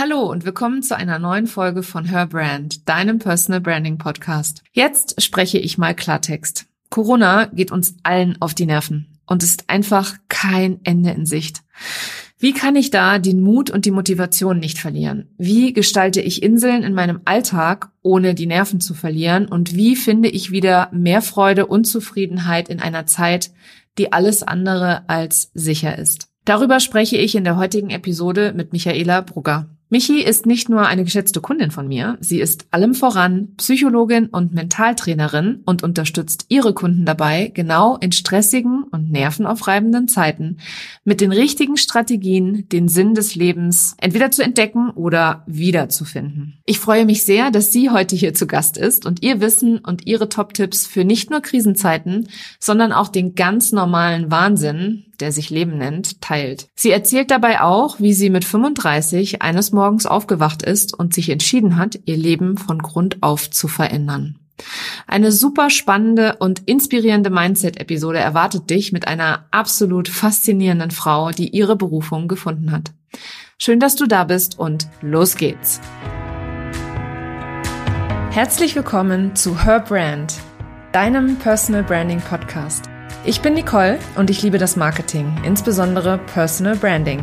Hallo und willkommen zu einer neuen Folge von Her Brand, deinem Personal Branding Podcast. Jetzt spreche ich mal Klartext. Corona geht uns allen auf die Nerven und ist einfach kein Ende in Sicht. Wie kann ich da den Mut und die Motivation nicht verlieren? Wie gestalte ich Inseln in meinem Alltag, ohne die Nerven zu verlieren? Und wie finde ich wieder mehr Freude und Zufriedenheit in einer Zeit, die alles andere als sicher ist? Darüber spreche ich in der heutigen Episode mit Michaela Brugger. Michi ist nicht nur eine geschätzte Kundin von mir, sie ist allem voran Psychologin und Mentaltrainerin und unterstützt ihre Kunden dabei, genau in stressigen und nervenaufreibenden Zeiten mit den richtigen Strategien den Sinn des Lebens entweder zu entdecken oder wiederzufinden. Ich freue mich sehr, dass sie heute hier zu Gast ist und ihr Wissen und ihre Top-Tipps für nicht nur Krisenzeiten, sondern auch den ganz normalen Wahnsinn, der sich Leben nennt, teilt. Sie erzählt dabei auch, wie sie mit 35 eines Morgens aufgewacht ist und sich entschieden hat, ihr Leben von Grund auf zu verändern. Eine super spannende und inspirierende Mindset-Episode erwartet dich mit einer absolut faszinierenden Frau, die ihre Berufung gefunden hat. Schön, dass du da bist und los geht's. Herzlich willkommen zu Her Brand, deinem Personal Branding Podcast. Ich bin Nicole und ich liebe das Marketing, insbesondere Personal Branding.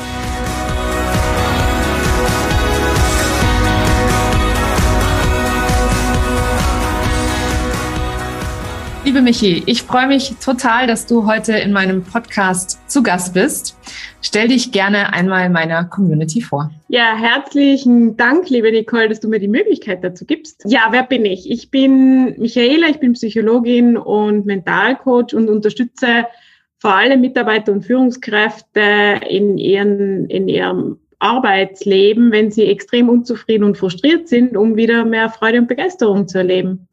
Liebe Michi, ich freue mich total, dass du heute in meinem Podcast zu Gast bist. Stell dich gerne einmal meiner Community vor. Ja, herzlichen Dank, liebe Nicole, dass du mir die Möglichkeit dazu gibst. Ja, wer bin ich? Ich bin Michaela, ich bin Psychologin und Mentalcoach und unterstütze vor allem Mitarbeiter und Führungskräfte in ihren, in ihrem Arbeitsleben, wenn sie extrem unzufrieden und frustriert sind, um wieder mehr Freude und Begeisterung zu erleben.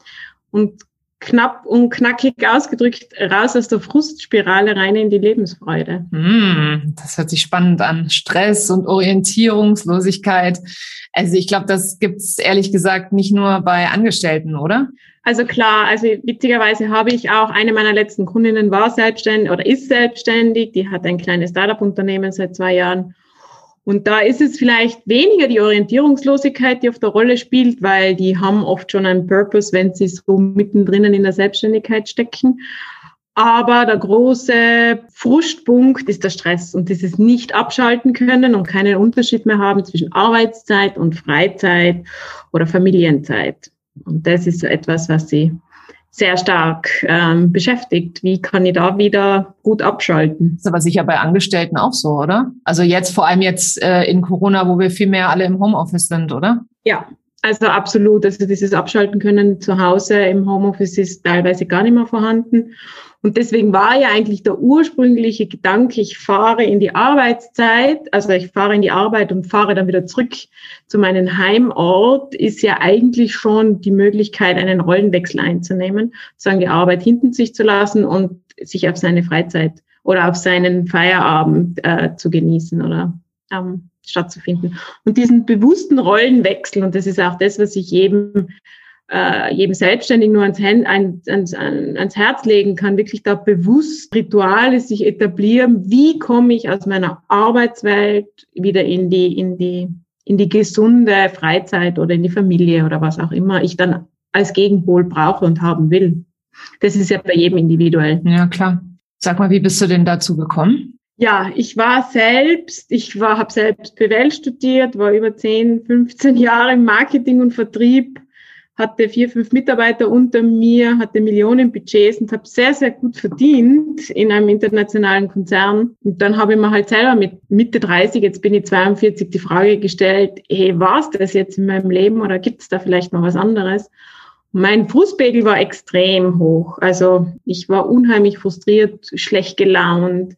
Und knapp und knackig ausgedrückt raus aus der Frustspirale rein in die Lebensfreude. Mm, das hört sich spannend an. Stress und Orientierungslosigkeit. Also ich glaube, das gibt's ehrlich gesagt nicht nur bei Angestellten, oder? Also klar, also witzigerweise habe ich auch eine meiner letzten Kundinnen war selbstständig oder ist selbstständig, die hat ein kleines Startup-Unternehmen seit zwei Jahren und da ist es vielleicht weniger die Orientierungslosigkeit, die auf der Rolle spielt, weil die haben oft schon einen Purpose, wenn sie so mittendrin in der Selbstständigkeit stecken. Aber der große Frustpunkt ist der Stress und dieses nicht abschalten können und keinen Unterschied mehr haben zwischen Arbeitszeit und Freizeit oder Familienzeit. Und das ist so etwas, was sie sehr stark ähm, beschäftigt. Wie kann ich da wieder gut abschalten? Das ist aber sicher bei Angestellten auch so, oder? Also jetzt vor allem jetzt äh, in Corona, wo wir viel mehr alle im Homeoffice sind, oder? Ja, also absolut. Also dieses Abschalten können zu Hause im Homeoffice ist teilweise gar nicht mehr vorhanden. Und deswegen war ja eigentlich der ursprüngliche Gedanke, ich fahre in die Arbeitszeit, also ich fahre in die Arbeit und fahre dann wieder zurück zu meinem Heimort, ist ja eigentlich schon die Möglichkeit, einen Rollenwechsel einzunehmen, sagen die Arbeit hinten sich zu lassen und sich auf seine Freizeit oder auf seinen Feierabend äh, zu genießen oder ähm, stattzufinden. Und diesen bewussten Rollenwechsel, und das ist auch das, was ich jedem äh, jedem Selbstständigen nur ans, Hand, ans, ans Herz legen kann, wirklich da bewusst Rituale sich etablieren. Wie komme ich aus meiner Arbeitswelt wieder in die, in die, in die gesunde Freizeit oder in die Familie oder was auch immer ich dann als Gegenpol brauche und haben will. Das ist ja bei jedem individuell. Ja, klar. Sag mal, wie bist du denn dazu gekommen? Ja, ich war selbst, ich war, habe selbst BWL studiert, war über 10, 15 Jahre im Marketing und Vertrieb hatte vier, fünf Mitarbeiter unter mir, hatte Millionen Budgets und habe sehr, sehr gut verdient in einem internationalen Konzern. Und dann habe ich mir halt selber mit Mitte 30, jetzt bin ich 42, die Frage gestellt, hey, war's das jetzt in meinem Leben oder gibt es da vielleicht noch was anderes? Mein Frustpegel war extrem hoch. Also ich war unheimlich frustriert, schlecht gelaunt,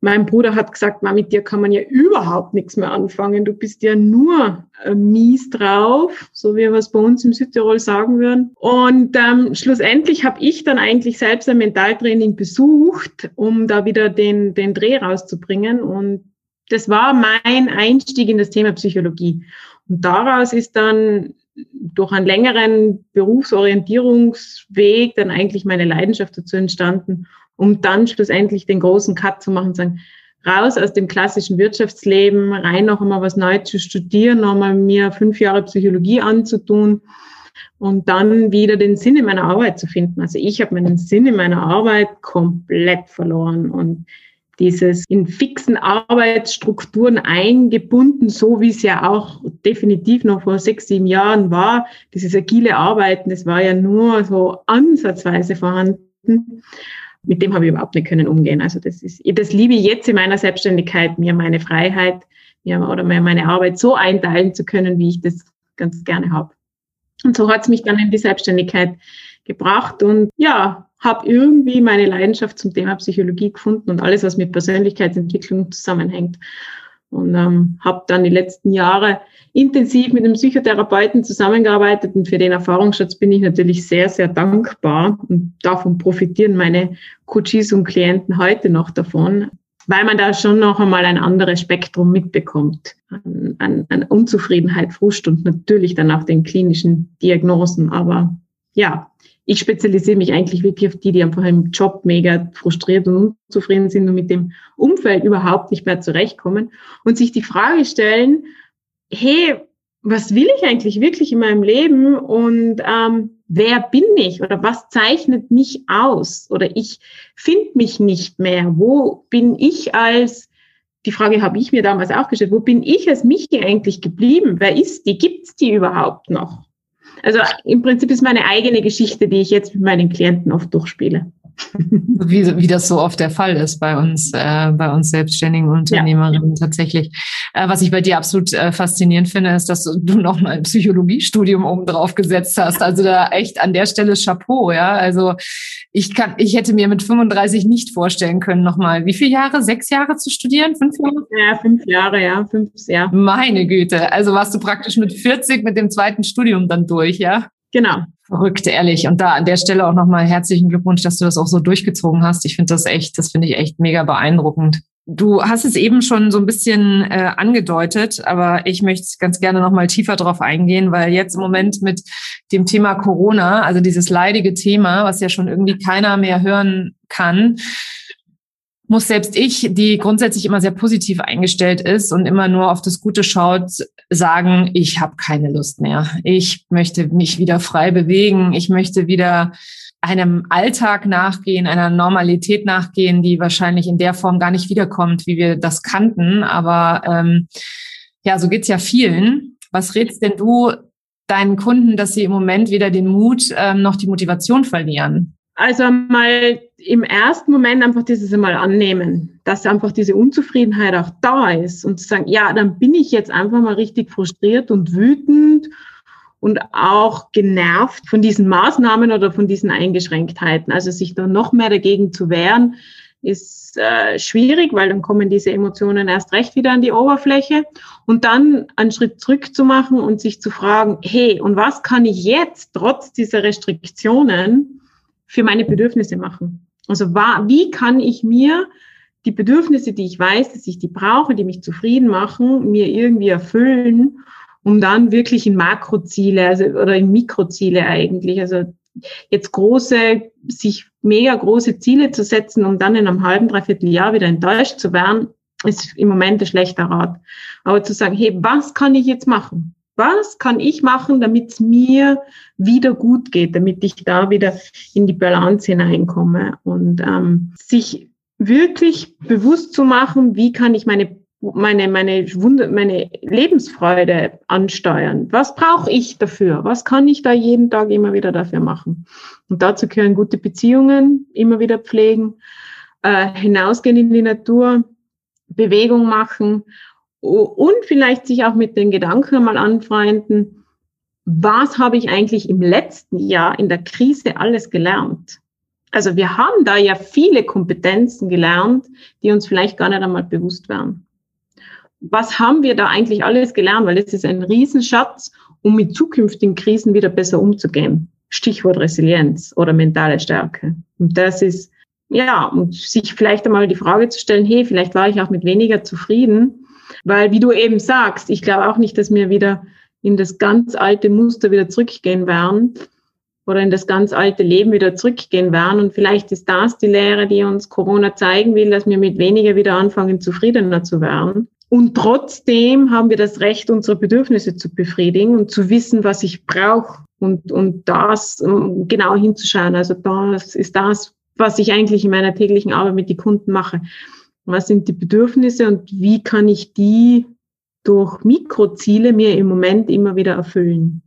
mein Bruder hat gesagt, mit dir kann man ja überhaupt nichts mehr anfangen. Du bist ja nur äh, mies drauf, so wie wir es bei uns im Südtirol sagen würden. Und ähm, schlussendlich habe ich dann eigentlich selbst ein Mentaltraining besucht, um da wieder den, den Dreh rauszubringen. Und das war mein Einstieg in das Thema Psychologie. Und daraus ist dann durch einen längeren Berufsorientierungsweg dann eigentlich meine Leidenschaft dazu entstanden, um dann schlussendlich den großen Cut zu machen sagen, raus aus dem klassischen Wirtschaftsleben, rein noch einmal was Neues zu studieren, noch einmal mir fünf Jahre Psychologie anzutun und dann wieder den Sinn in meiner Arbeit zu finden. Also ich habe meinen Sinn in meiner Arbeit komplett verloren und dieses in fixen Arbeitsstrukturen eingebunden, so wie es ja auch definitiv noch vor sechs, sieben Jahren war. Dieses agile Arbeiten, das war ja nur so ansatzweise vorhanden. Mit dem habe ich überhaupt nicht können umgehen. Also das ist, das liebe ich jetzt in meiner Selbstständigkeit, mir meine Freiheit mir, oder mir meine Arbeit so einteilen zu können, wie ich das ganz gerne habe. Und so hat es mich dann in die Selbstständigkeit gebracht und ja, habe irgendwie meine Leidenschaft zum Thema Psychologie gefunden und alles, was mit Persönlichkeitsentwicklung zusammenhängt. Und ähm, habe dann die letzten Jahre intensiv mit einem Psychotherapeuten zusammengearbeitet und für den Erfahrungsschatz bin ich natürlich sehr, sehr dankbar und davon profitieren meine Coaches und Klienten heute noch davon, weil man da schon noch einmal ein anderes Spektrum mitbekommt an, an, an Unzufriedenheit, Frust und natürlich dann auch den klinischen Diagnosen. Aber ja, ich spezialisiere mich eigentlich wirklich auf die, die einfach im Job mega frustriert und unzufrieden sind und mit dem Umfeld überhaupt nicht mehr zurechtkommen und sich die Frage stellen, hey, was will ich eigentlich wirklich in meinem Leben und ähm, wer bin ich oder was zeichnet mich aus oder ich finde mich nicht mehr. Wo bin ich als, die Frage habe ich mir damals auch gestellt, wo bin ich als mich eigentlich geblieben? Wer ist die? Gibt es die überhaupt noch? Also im Prinzip ist meine eigene Geschichte, die ich jetzt mit meinen Klienten oft durchspiele. Wie, wie das so oft der Fall ist bei uns, äh, bei uns selbstständigen Unternehmerinnen ja. tatsächlich. Äh, was ich bei dir absolut äh, faszinierend finde, ist, dass du noch mal ein Psychologiestudium oben drauf gesetzt hast. Also da echt an der Stelle Chapeau, ja. Also ich kann, ich hätte mir mit 35 nicht vorstellen können, nochmal, wie viele Jahre? Sechs Jahre zu studieren? Fünf Jahre? Ja, fünf Jahre, ja, fünf Jahre. Meine Güte. Also warst du praktisch mit 40 mit dem zweiten Studium dann durch, ja? Genau. Verrückt, ehrlich. Und da an der Stelle auch nochmal herzlichen Glückwunsch, dass du das auch so durchgezogen hast. Ich finde das echt, das finde ich echt mega beeindruckend. Du hast es eben schon so ein bisschen äh, angedeutet, aber ich möchte ganz gerne noch mal tiefer drauf eingehen, weil jetzt im Moment mit dem Thema Corona, also dieses leidige Thema, was ja schon irgendwie keiner mehr hören kann, muss selbst ich, die grundsätzlich immer sehr positiv eingestellt ist und immer nur auf das Gute schaut, sagen, ich habe keine Lust mehr. Ich möchte mich wieder frei bewegen. Ich möchte wieder einem Alltag nachgehen, einer Normalität nachgehen, die wahrscheinlich in der Form gar nicht wiederkommt, wie wir das kannten. Aber ähm, ja, so geht's ja vielen. Was rätst denn du deinen Kunden, dass sie im Moment weder den Mut ähm, noch die Motivation verlieren? Also mal im ersten Moment einfach dieses einmal annehmen, dass einfach diese Unzufriedenheit auch da ist und zu sagen, ja, dann bin ich jetzt einfach mal richtig frustriert und wütend und auch genervt von diesen Maßnahmen oder von diesen Eingeschränktheiten. Also sich da noch mehr dagegen zu wehren, ist äh, schwierig, weil dann kommen diese Emotionen erst recht wieder an die Oberfläche. Und dann einen Schritt zurück zu machen und sich zu fragen, hey, und was kann ich jetzt trotz dieser Restriktionen für meine Bedürfnisse machen. Also wie kann ich mir die Bedürfnisse, die ich weiß, dass ich die brauche, die mich zufrieden machen, mir irgendwie erfüllen, um dann wirklich in Makroziele also, oder in Mikroziele eigentlich, also jetzt große, sich mega große Ziele zu setzen, um dann in einem halben, dreiviertel Jahr wieder enttäuscht zu werden, ist im Moment ein schlechter Rat. Aber zu sagen, hey, was kann ich jetzt machen? Was kann ich machen, damit es mir wieder gut geht, damit ich da wieder in die Balance hineinkomme und ähm, sich wirklich bewusst zu machen, wie kann ich meine meine meine Wunder, meine Lebensfreude ansteuern. Was brauche ich dafür? Was kann ich da jeden Tag immer wieder dafür machen? Und dazu gehören gute Beziehungen immer wieder pflegen, äh, hinausgehen in die Natur, Bewegung machen und vielleicht sich auch mit den Gedanken mal anfreunden, was habe ich eigentlich im letzten Jahr in der Krise alles gelernt? Also wir haben da ja viele Kompetenzen gelernt, die uns vielleicht gar nicht einmal bewusst waren. Was haben wir da eigentlich alles gelernt? Weil es ist ein Riesenschatz, um mit zukünftigen Krisen wieder besser umzugehen. Stichwort Resilienz oder mentale Stärke. Und das ist, ja, und sich vielleicht einmal die Frage zu stellen, hey, vielleicht war ich auch mit weniger zufrieden Weil, wie du eben sagst, ich glaube auch nicht, dass wir wieder in das ganz alte Muster wieder zurückgehen werden oder in das ganz alte Leben wieder zurückgehen werden. Und vielleicht ist das die Lehre, die uns Corona zeigen will, dass wir mit weniger wieder anfangen, zufriedener zu werden. Und trotzdem haben wir das Recht, unsere Bedürfnisse zu befriedigen und zu wissen, was ich brauche und, und das genau hinzuschauen. Also das ist das, was ich eigentlich in meiner täglichen Arbeit mit den Kunden mache. Was sind die Bedürfnisse und wie kann ich die durch Mikroziele mir im Moment immer wieder erfüllen?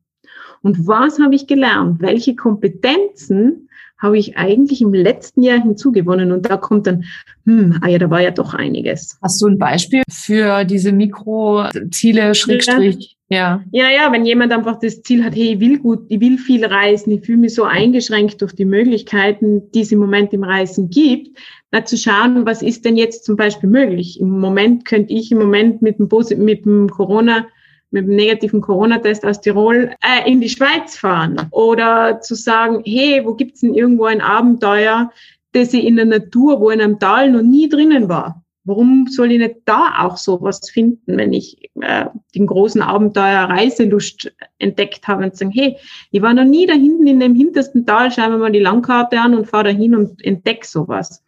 Und was habe ich gelernt? Welche Kompetenzen habe ich eigentlich im letzten Jahr hinzugewonnen? Und da kommt dann, hm, ah ja, da war ja doch einiges. Hast du ein Beispiel für diese Mikroziele, Schrägstrich? Ja. Ja, ja, wenn jemand einfach das Ziel hat, hey, ich will gut, ich will viel reisen, ich fühle mich so eingeschränkt durch die Möglichkeiten, die es im Moment im Reisen gibt, zu schauen, was ist denn jetzt zum Beispiel möglich? Im Moment könnte ich im Moment mit dem, mit dem Corona mit einem negativen Corona-Test aus Tirol äh, in die Schweiz fahren. Oder zu sagen, hey, wo gibt's denn irgendwo ein Abenteuer, das ich in der Natur, wo in einem Tal noch nie drinnen war? Warum soll ich nicht da auch sowas finden, wenn ich äh, den großen Abenteuer Reiselust entdeckt habe und sagen, hey, ich war noch nie da hinten in dem hintersten Tal, schauen wir mal die Landkarte an und fahre da hin und entdeck sowas.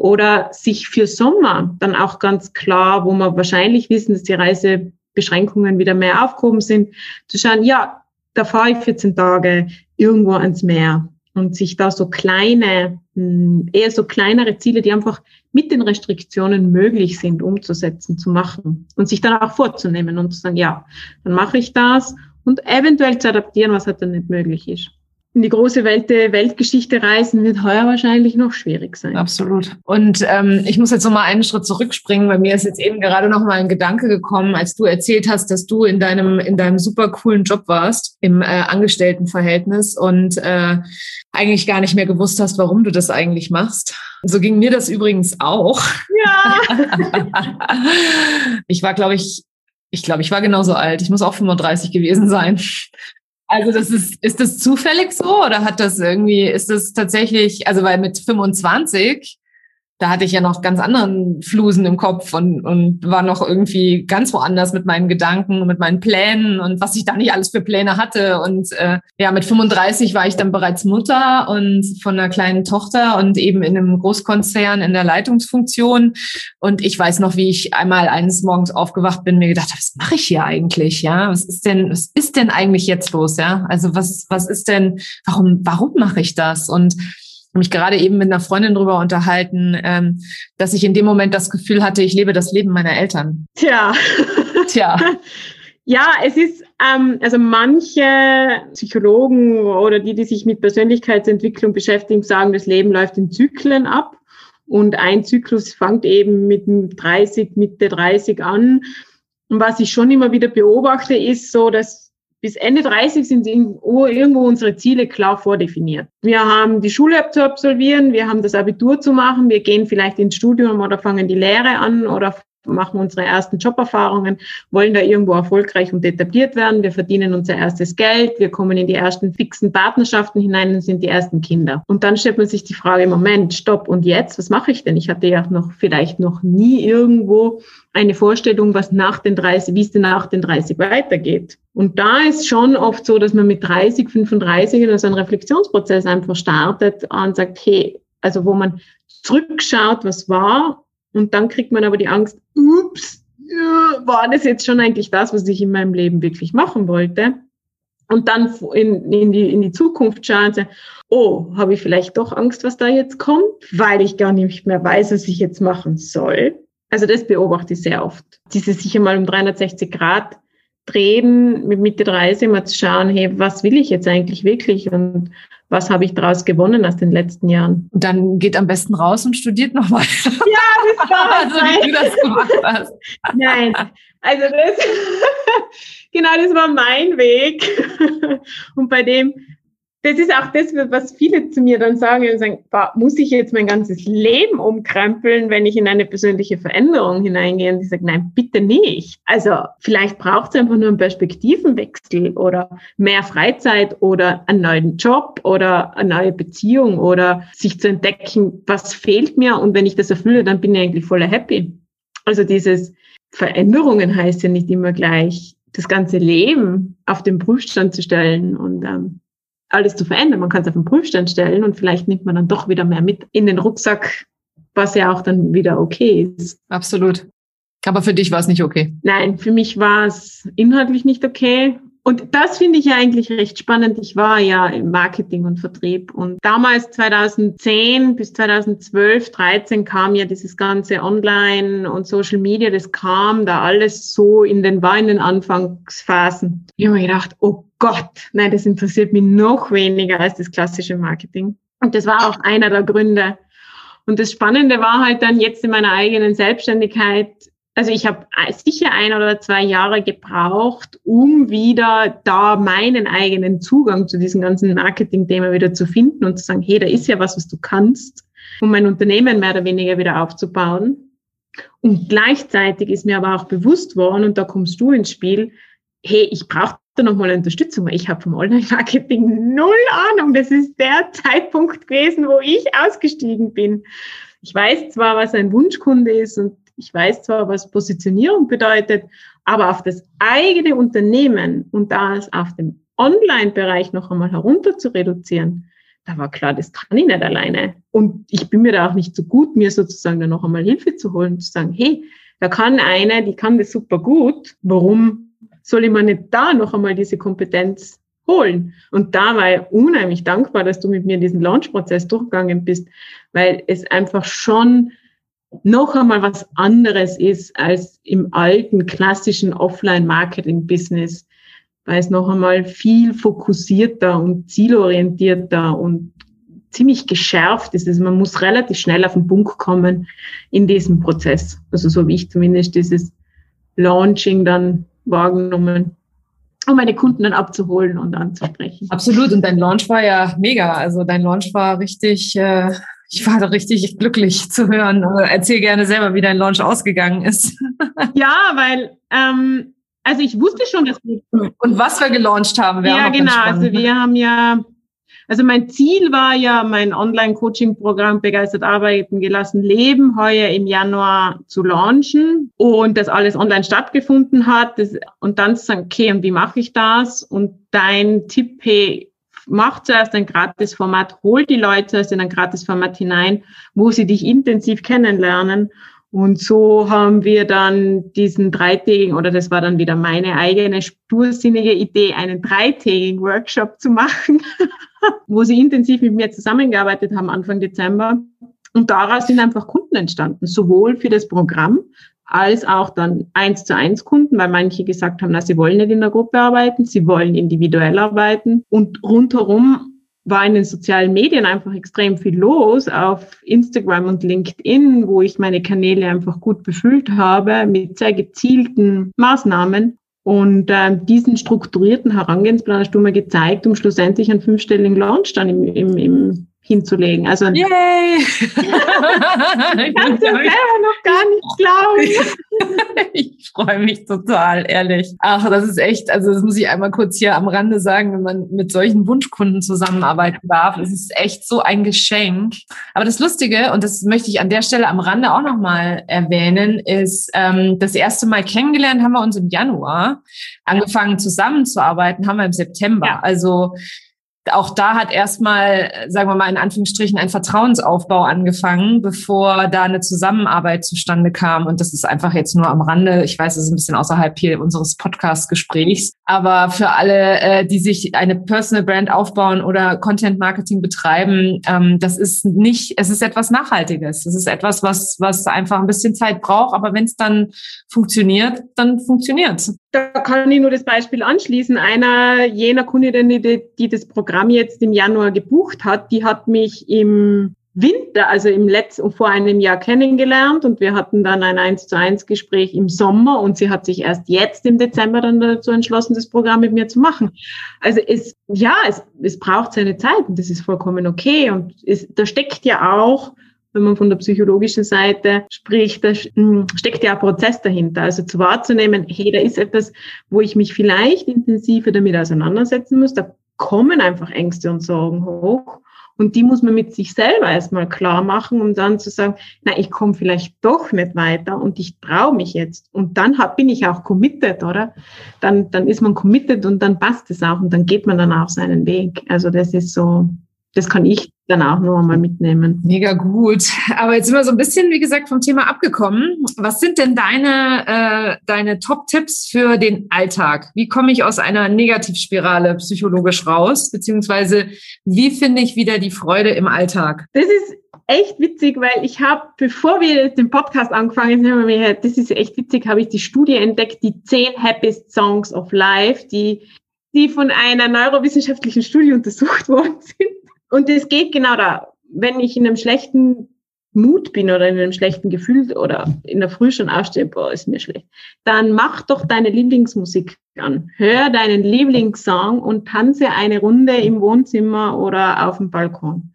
Oder sich für Sommer dann auch ganz klar, wo wir wahrscheinlich wissen, dass die Reise Beschränkungen wieder mehr aufgehoben sind, zu schauen, ja, da fahre ich 14 Tage irgendwo ans Meer. Und sich da so kleine, hm, eher so kleinere Ziele, die einfach mit den Restriktionen möglich sind, umzusetzen, zu machen. Und sich dann auch vorzunehmen und zu sagen, ja, dann mache ich das und eventuell zu adaptieren, was halt dann nicht möglich ist in die große Welt der Weltgeschichte reisen, wird heuer wahrscheinlich noch schwierig sein. Absolut. Und ähm, ich muss jetzt noch mal einen Schritt zurückspringen, weil mir ist jetzt eben gerade noch mal ein Gedanke gekommen, als du erzählt hast, dass du in deinem in deinem super coolen Job warst im äh, Angestelltenverhältnis und äh, eigentlich gar nicht mehr gewusst hast, warum du das eigentlich machst. So ging mir das übrigens auch. Ja. ich war, glaube ich, ich glaube, ich war genauso alt. Ich muss auch 35 gewesen sein. Also das ist, ist das zufällig so oder hat das irgendwie, ist das tatsächlich, also weil mit 25 da hatte ich ja noch ganz anderen Flusen im Kopf und, und war noch irgendwie ganz woanders mit meinen Gedanken und mit meinen Plänen und was ich da nicht alles für Pläne hatte. Und äh, ja, mit 35 war ich dann bereits Mutter und von einer kleinen Tochter und eben in einem Großkonzern in der Leitungsfunktion. Und ich weiß noch, wie ich einmal eines Morgens aufgewacht bin, mir gedacht was mache ich hier eigentlich? Ja, was ist denn, was ist denn eigentlich jetzt los? Ja, also was, was ist denn, warum, warum mache ich das? Und mich gerade eben mit einer Freundin drüber unterhalten, ähm, dass ich in dem Moment das Gefühl hatte, ich lebe das Leben meiner Eltern. Tja. Tja. Ja, es ist, ähm, also manche Psychologen oder die, die sich mit Persönlichkeitsentwicklung beschäftigen, sagen, das Leben läuft in Zyklen ab. Und ein Zyklus fängt eben mit 30, Mitte 30 an. Und was ich schon immer wieder beobachte, ist so, dass bis Ende 30 sind irgendwo unsere Ziele klar vordefiniert. Wir haben die Schule zu absolvieren, wir haben das Abitur zu machen, wir gehen vielleicht ins Studium oder fangen die Lehre an oder machen unsere ersten Joberfahrungen, wollen da irgendwo erfolgreich und etabliert werden. Wir verdienen unser erstes Geld, wir kommen in die ersten fixen Partnerschaften hinein und sind die ersten Kinder. Und dann stellt man sich die Frage, Moment, stopp, und jetzt, was mache ich denn? Ich hatte ja noch vielleicht noch nie irgendwo eine Vorstellung, was nach den 30, wie es denn nach den 30 weitergeht. Und da ist schon oft so, dass man mit 30, 35 in so einen Reflexionsprozess einfach startet und sagt, hey, also wo man zurückschaut, was war, und dann kriegt man aber die Angst, ups, war das jetzt schon eigentlich das, was ich in meinem Leben wirklich machen wollte? Und dann in, in, die, in die Zukunft schauen und sagen, oh, habe ich vielleicht doch Angst, was da jetzt kommt, weil ich gar nicht mehr weiß, was ich jetzt machen soll. Also das beobachte ich sehr oft. Dieses sich einmal um 360 Grad drehen, mit Mitte 30 mal zu schauen, hey, was will ich jetzt eigentlich wirklich und was habe ich daraus gewonnen aus den letzten Jahren? Und dann geht am besten raus und studiert noch weiter. Ja, das war also, wie du das gemacht hast. Nein, also das, genau, das war mein Weg. Und bei dem das ist auch das, was viele zu mir dann sagen und sagen, muss ich jetzt mein ganzes Leben umkrempeln, wenn ich in eine persönliche Veränderung hineingehe? Und ich sage, nein, bitte nicht. Also vielleicht braucht es einfach nur einen Perspektivenwechsel oder mehr Freizeit oder einen neuen Job oder eine neue Beziehung oder sich zu entdecken, was fehlt mir und wenn ich das erfülle, dann bin ich eigentlich voller happy. Also dieses Veränderungen heißt ja nicht immer gleich, das ganze Leben auf den Prüfstand zu stellen und ähm, alles zu verändern. Man kann es auf den Prüfstand stellen und vielleicht nimmt man dann doch wieder mehr mit in den Rucksack, was ja auch dann wieder okay ist. Absolut. Aber für dich war es nicht okay? Nein, für mich war es inhaltlich nicht okay. Und das finde ich ja eigentlich recht spannend. Ich war ja im Marketing und Vertrieb und damals 2010 bis 2012, 13 kam ja dieses ganze Online und Social Media, das kam da alles so in den, war in den Anfangsphasen. Ich habe mir gedacht, oh Gott, nein, das interessiert mich noch weniger als das klassische Marketing. Und das war auch einer der Gründe. Und das Spannende war halt dann jetzt in meiner eigenen Selbstständigkeit, also ich habe sicher ein oder zwei Jahre gebraucht, um wieder da meinen eigenen Zugang zu diesem ganzen Marketing-Thema wieder zu finden und zu sagen, hey, da ist ja was, was du kannst, um mein Unternehmen mehr oder weniger wieder aufzubauen. Und gleichzeitig ist mir aber auch bewusst worden, und da kommst du ins Spiel, hey, ich brauche da nochmal Unterstützung, weil ich habe vom Online-Marketing null Ahnung. Das ist der Zeitpunkt gewesen, wo ich ausgestiegen bin. Ich weiß zwar, was ein Wunschkunde ist und ich weiß zwar, was Positionierung bedeutet, aber auf das eigene Unternehmen und das auf dem Online-Bereich noch einmal herunter zu reduzieren, da war klar, das kann ich nicht alleine. Und ich bin mir da auch nicht so gut, mir sozusagen da noch einmal Hilfe zu holen, zu sagen, hey, da kann eine, die kann das super gut. Warum soll ich mir nicht da noch einmal diese Kompetenz holen? Und da war ich unheimlich dankbar, dass du mit mir diesen Launch-Prozess durchgegangen bist, weil es einfach schon noch einmal was anderes ist als im alten klassischen Offline-Marketing-Business, weil es noch einmal viel fokussierter und zielorientierter und ziemlich geschärft ist. Also man muss relativ schnell auf den Punkt kommen in diesem Prozess. Also so wie ich zumindest dieses Launching dann wahrgenommen, um meine Kunden dann abzuholen und anzusprechen. Absolut. Und dein Launch war ja mega. Also dein Launch war richtig äh, ich war da richtig glücklich zu hören. Erzähl gerne selber, wie dein Launch ausgegangen ist. ja, weil ähm, also ich wusste schon, dass wir und was wir gelauncht haben. Ja, genau. Also ne? wir haben ja, also mein Ziel war ja, mein Online-Coaching-Programm Begeistert Arbeiten gelassen Leben heuer im Januar zu launchen und das alles online stattgefunden hat das, und dann zu sagen, okay, und wie mache ich das? Und dein Tipp, hey, mach zuerst ein Gratis-Format, hol die Leute zuerst in ein Gratis-Format hinein, wo sie dich intensiv kennenlernen. Und so haben wir dann diesen dreitägigen, oder das war dann wieder meine eigene stursinnige Idee, einen dreitägigen Workshop zu machen, wo sie intensiv mit mir zusammengearbeitet haben Anfang Dezember. Und daraus sind einfach Kunden entstanden, sowohl für das Programm als auch dann eins zu eins Kunden, weil manche gesagt haben, na, sie wollen nicht in der Gruppe arbeiten, sie wollen individuell arbeiten. Und rundherum war in den sozialen Medien einfach extrem viel los auf Instagram und LinkedIn, wo ich meine Kanäle einfach gut befüllt habe mit sehr gezielten Maßnahmen. Und äh, diesen strukturierten Herangehensplan hast du mir gezeigt, um schlussendlich einen fünfstelligen Launch dann im, im, im hinzulegen. Also Yay! ich kann es selber noch gar nicht glauben. ich freue mich total, ehrlich. Ach, das ist echt, also das muss ich einmal kurz hier am Rande sagen, wenn man mit solchen Wunschkunden zusammenarbeiten darf, es ist echt so ein Geschenk. Aber das Lustige, und das möchte ich an der Stelle am Rande auch nochmal erwähnen, ist, ähm, das erste Mal kennengelernt haben wir uns im Januar. Angefangen zusammenzuarbeiten haben wir im September. Ja. Also auch da hat erstmal, sagen wir mal in Anführungsstrichen, ein Vertrauensaufbau angefangen, bevor da eine Zusammenarbeit zustande kam. Und das ist einfach jetzt nur am Rande. Ich weiß, es ist ein bisschen außerhalb hier unseres Podcast-Gesprächs. Aber für alle, äh, die sich eine Personal Brand aufbauen oder Content Marketing betreiben, ähm, das ist nicht, es ist etwas Nachhaltiges. Es ist etwas, was, was einfach ein bisschen Zeit braucht. Aber wenn es dann funktioniert, dann funktioniert Da kann ich nur das Beispiel anschließen. Einer jener Kundinnen, die, die das Programm jetzt im Januar gebucht hat, die hat mich im Winter, also im letzten, vor einem Jahr kennengelernt und wir hatten dann ein eins zu eins Gespräch im Sommer und sie hat sich erst jetzt im Dezember dann dazu entschlossen, das Programm mit mir zu machen. Also es, ja, es, es braucht seine Zeit und das ist vollkommen okay und es, da steckt ja auch, wenn man von der psychologischen Seite spricht, da hm, steckt ja ein Prozess dahinter. Also zu wahrzunehmen, hey, da ist etwas, wo ich mich vielleicht intensiver damit auseinandersetzen muss, da kommen einfach Ängste und Sorgen hoch Und die muss man mit sich selber erstmal klar machen, um dann zu sagen, na, ich komme vielleicht doch nicht weiter und ich traue mich jetzt. Und dann hab, bin ich auch committed, oder? Dann, dann ist man committed und dann passt es auch und dann geht man dann auch seinen Weg. Also das ist so, das kann ich dann auch noch einmal mitnehmen. Mega gut. Aber jetzt sind wir so ein bisschen, wie gesagt, vom Thema abgekommen. Was sind denn deine, äh, deine Top-Tipps für den Alltag? Wie komme ich aus einer Negativspirale psychologisch raus? Beziehungsweise wie finde ich wieder die Freude im Alltag? Das ist echt witzig, weil ich habe, bevor wir den Podcast angefangen haben, das ist echt witzig, habe ich die Studie entdeckt, die 10 Happiest Songs of Life, die, die von einer neurowissenschaftlichen Studie untersucht worden sind. Und es geht genau da, wenn ich in einem schlechten Mut bin oder in einem schlechten Gefühl oder in der Früh schon aufstehe, boah, ist mir schlecht, dann mach doch deine Lieblingsmusik an. Hör deinen Lieblingssong und tanze eine Runde im Wohnzimmer oder auf dem Balkon.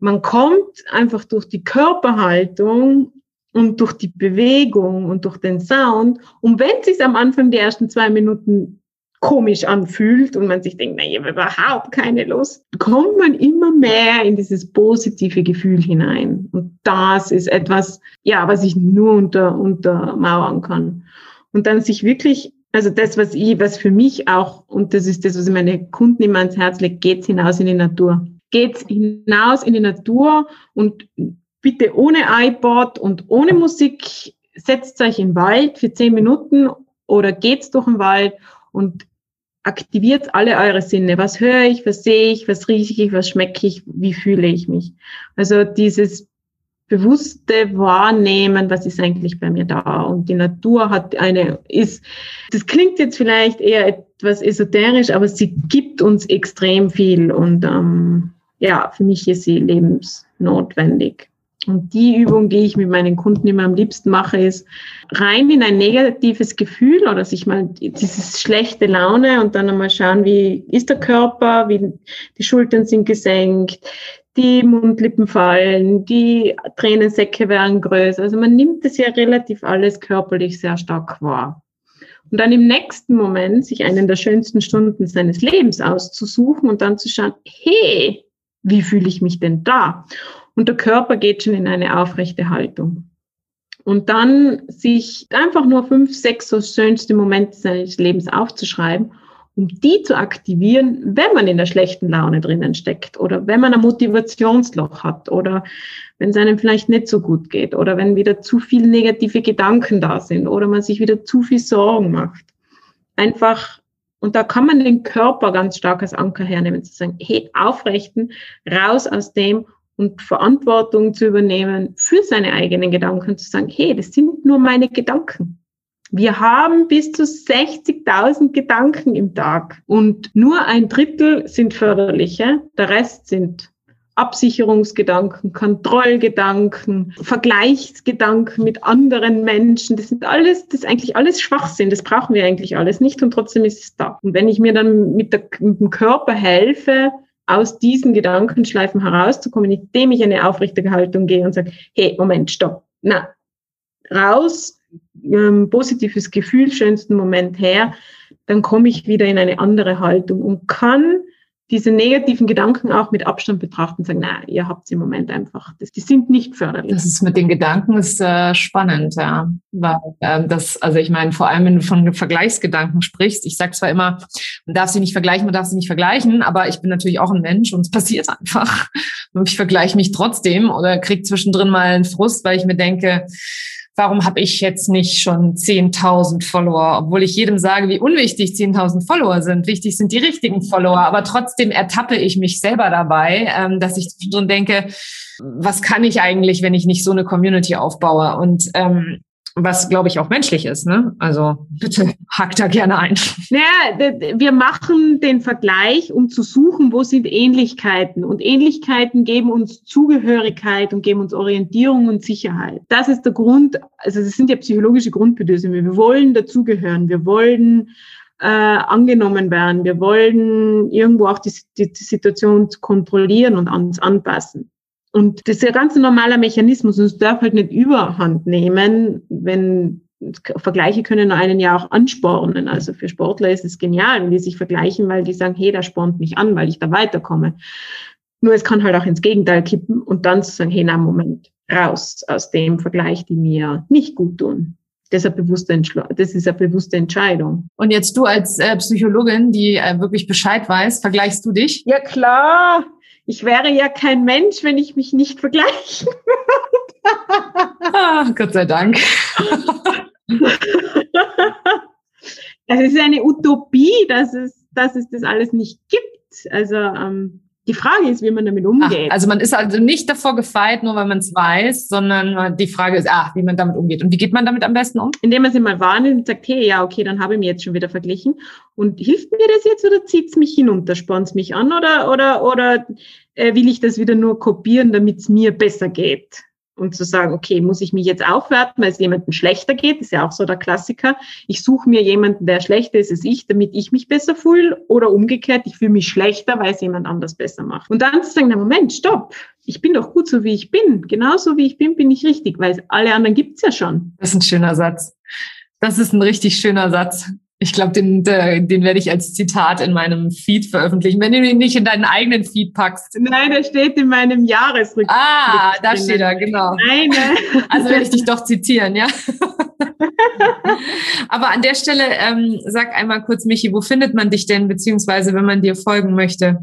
Man kommt einfach durch die Körperhaltung und durch die Bewegung und durch den Sound. Und wenn es sich am Anfang die ersten zwei Minuten komisch anfühlt und man sich denkt, na, ich habe überhaupt keine Lust, kommt man immer mehr in dieses positive Gefühl hinein. Und das ist etwas, ja, was ich nur unter, untermauern kann. Und dann sich wirklich, also das, was ich, was für mich auch, und das ist das, was ich meine Kunden immer ans Herz lege, geht's hinaus in die Natur. Geht's hinaus in die Natur und bitte ohne iPod und ohne Musik, setzt euch den Wald für zehn Minuten oder geht's durch den Wald und aktiviert alle eure Sinne. Was höre ich, was sehe ich, was rieche ich, was schmecke ich, wie fühle ich mich. Also dieses bewusste Wahrnehmen, was ist eigentlich bei mir da. Und die Natur hat eine, ist, das klingt jetzt vielleicht eher etwas esoterisch, aber sie gibt uns extrem viel. Und ähm, ja, für mich ist sie lebensnotwendig. Und die Übung, die ich mit meinen Kunden immer am liebsten mache, ist rein in ein negatives Gefühl oder sich mal dieses schlechte Laune und dann einmal schauen, wie ist der Körper, wie die Schultern sind gesenkt, die Mundlippen fallen, die Tränensäcke werden größer. Also man nimmt das ja relativ alles körperlich sehr stark wahr. Und dann im nächsten Moment sich einen der schönsten Stunden seines Lebens auszusuchen und dann zu schauen, hey, wie fühle ich mich denn da? Und der Körper geht schon in eine aufrechte Haltung. Und dann sich einfach nur fünf, sechs so schönste Momente seines Lebens aufzuschreiben, um die zu aktivieren, wenn man in der schlechten Laune drinnen steckt oder wenn man ein Motivationsloch hat oder wenn es einem vielleicht nicht so gut geht oder wenn wieder zu viele negative Gedanken da sind oder man sich wieder zu viel Sorgen macht. Einfach, und da kann man den Körper ganz stark als Anker hernehmen, zu sagen, hey, aufrechten, raus aus dem und Verantwortung zu übernehmen für seine eigenen Gedanken, zu sagen, hey, das sind nur meine Gedanken. Wir haben bis zu 60.000 Gedanken im Tag und nur ein Drittel sind förderliche, der Rest sind Absicherungsgedanken, Kontrollgedanken, Vergleichsgedanken mit anderen Menschen. Das sind alles, das ist eigentlich alles Schwachsinn. Das brauchen wir eigentlich alles nicht und trotzdem ist es da. Und wenn ich mir dann mit, der, mit dem Körper helfe, aus diesen Gedankenschleifen herauszukommen, indem ich eine aufrichtige Haltung gehe und sage, hey, Moment, stopp, na, raus, ähm, positives Gefühl, schönsten Moment her, dann komme ich wieder in eine andere Haltung und kann diese negativen Gedanken auch mit Abstand betrachten und sagen, na, ihr habt sie im Moment einfach, das, die sind nicht förderlich. Das ist mit den Gedanken ist äh, spannend, ja. Weil, äh, das, also ich meine, vor allem, wenn du von Vergleichsgedanken sprichst, ich sage zwar immer, man darf sie nicht vergleichen, man darf sie nicht vergleichen, aber ich bin natürlich auch ein Mensch und es passiert einfach. Und ich vergleiche mich trotzdem oder krieg zwischendrin mal einen Frust, weil ich mir denke, warum habe ich jetzt nicht schon 10.000 Follower, obwohl ich jedem sage, wie unwichtig 10.000 Follower sind. Wichtig sind die richtigen Follower, aber trotzdem ertappe ich mich selber dabei, ähm, dass ich drin denke, was kann ich eigentlich, wenn ich nicht so eine Community aufbaue? Und ähm, was glaube ich auch menschlich ist. Ne? Also bitte hack da gerne ein. Naja, wir machen den Vergleich, um zu suchen, wo sind Ähnlichkeiten. Und Ähnlichkeiten geben uns Zugehörigkeit und geben uns Orientierung und Sicherheit. Das ist der Grund, also das sind ja psychologische Grundbedürfnisse. Wir wollen dazugehören, wir wollen äh, angenommen werden, wir wollen irgendwo auch die, die, die Situation kontrollieren und uns anpassen. Und das ist ein ganz normaler Mechanismus und es darf halt nicht überhand nehmen, wenn Vergleiche können einen ja auch anspornen. Also für Sportler ist es genial, wenn die sich vergleichen, weil die sagen, hey, da spornt mich an, weil ich da weiterkomme. Nur es kann halt auch ins Gegenteil kippen und dann zu sagen, hey, na, Moment, raus aus dem Vergleich, die mir nicht gut tun. Das ist eine bewusste, Entschle das ist eine bewusste Entscheidung. Und jetzt du als äh, Psychologin, die äh, wirklich Bescheid weiß, vergleichst du dich? Ja, klar. Ich wäre ja kein Mensch, wenn ich mich nicht vergleichen würde. ah, Gott sei Dank. Es ist eine Utopie, dass es, dass es das alles nicht gibt. Also ähm, die Frage ist, wie man damit umgeht. Ach, also man ist also nicht davor gefeit, nur weil man es weiß, sondern die Frage ist, ach, wie man damit umgeht. Und wie geht man damit am besten um? Indem man sich mal wahrnimmt und sagt, hey, ja, okay, dann habe ich mich jetzt schon wieder verglichen. Und hilft mir das jetzt oder zieht es mich hinunter, spornt es mich an oder, oder, oder äh, will ich das wieder nur kopieren, damit es mir besser geht? Und zu sagen, okay, muss ich mich jetzt aufwerten, weil es jemandem schlechter geht, ist ja auch so der Klassiker. Ich suche mir jemanden, der schlechter ist als ich, damit ich mich besser fühle oder umgekehrt, ich fühle mich schlechter, weil es jemand anders besser macht. Und dann zu sagen, na Moment, stopp, ich bin doch gut so, wie ich bin. Genauso wie ich bin, bin ich richtig, weil alle anderen gibt's ja schon. Das ist ein schöner Satz. Das ist ein richtig schöner Satz. Ich glaube, den, den werde ich als Zitat in meinem Feed veröffentlichen, wenn du ihn nicht in deinen eigenen Feed packst. Nein, der steht in meinem Jahresrückblick. Ah, da steht er, genau. Nein. Also werde ich dich doch zitieren, ja. Aber an der Stelle ähm, sag einmal kurz, Michi, wo findet man dich denn, beziehungsweise wenn man dir folgen möchte?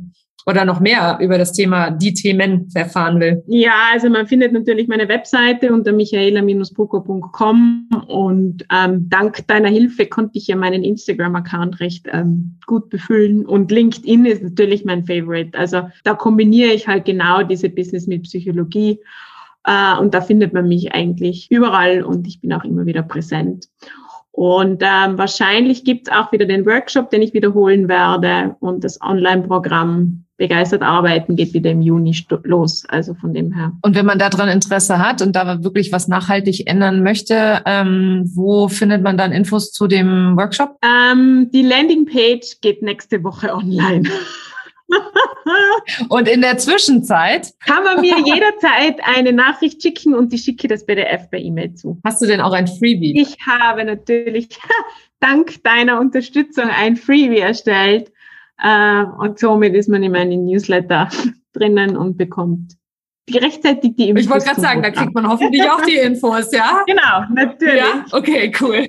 Oder noch mehr über das Thema die Themen erfahren will? Ja, also man findet natürlich meine Webseite unter michaela-puko.com und ähm, dank deiner Hilfe konnte ich ja meinen Instagram-Account recht ähm, gut befüllen und LinkedIn ist natürlich mein Favorite. Also da kombiniere ich halt genau diese Business mit Psychologie äh, und da findet man mich eigentlich überall und ich bin auch immer wieder präsent. Und ähm, wahrscheinlich gibt's auch wieder den Workshop, den ich wiederholen werde und das Online-Programm begeistert arbeiten geht wieder im Juni los. Also von dem her. Und wenn man daran Interesse hat und da wirklich was nachhaltig ändern möchte, ähm, wo findet man dann Infos zu dem Workshop? Ähm, die Landingpage geht nächste Woche online. Und in der Zwischenzeit kann man mir jederzeit eine Nachricht schicken und die schicke das PDF per E-Mail zu. Hast du denn auch ein Freebie? Ich habe natürlich dank deiner Unterstützung ein Freebie erstellt äh, und somit ist man in meinen Newsletter drinnen und bekommt die rechtzeitig die Infos. Ich wollte gerade sagen, da kriegt man hoffentlich auch die Infos, ja? Genau, natürlich. Ja? Okay, cool.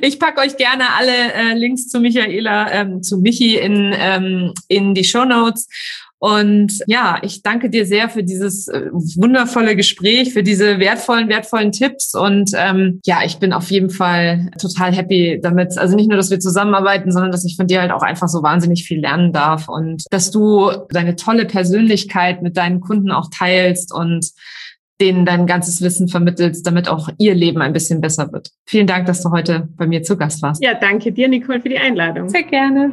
Ich packe euch gerne alle äh, Links zu Michaela, ähm, zu Michi in, ähm, in die Show Notes. Und ja, ich danke dir sehr für dieses äh, wundervolle Gespräch, für diese wertvollen, wertvollen Tipps. Und ähm, ja, ich bin auf jeden Fall total happy damit. Also nicht nur, dass wir zusammenarbeiten, sondern dass ich von dir halt auch einfach so wahnsinnig viel lernen darf und dass du deine tolle Persönlichkeit mit deinen Kunden auch teilst und denen dein ganzes Wissen vermittelst, damit auch ihr Leben ein bisschen besser wird. Vielen Dank, dass du heute bei mir zu Gast warst. Ja, danke dir, Nicole, für die Einladung. Sehr gerne.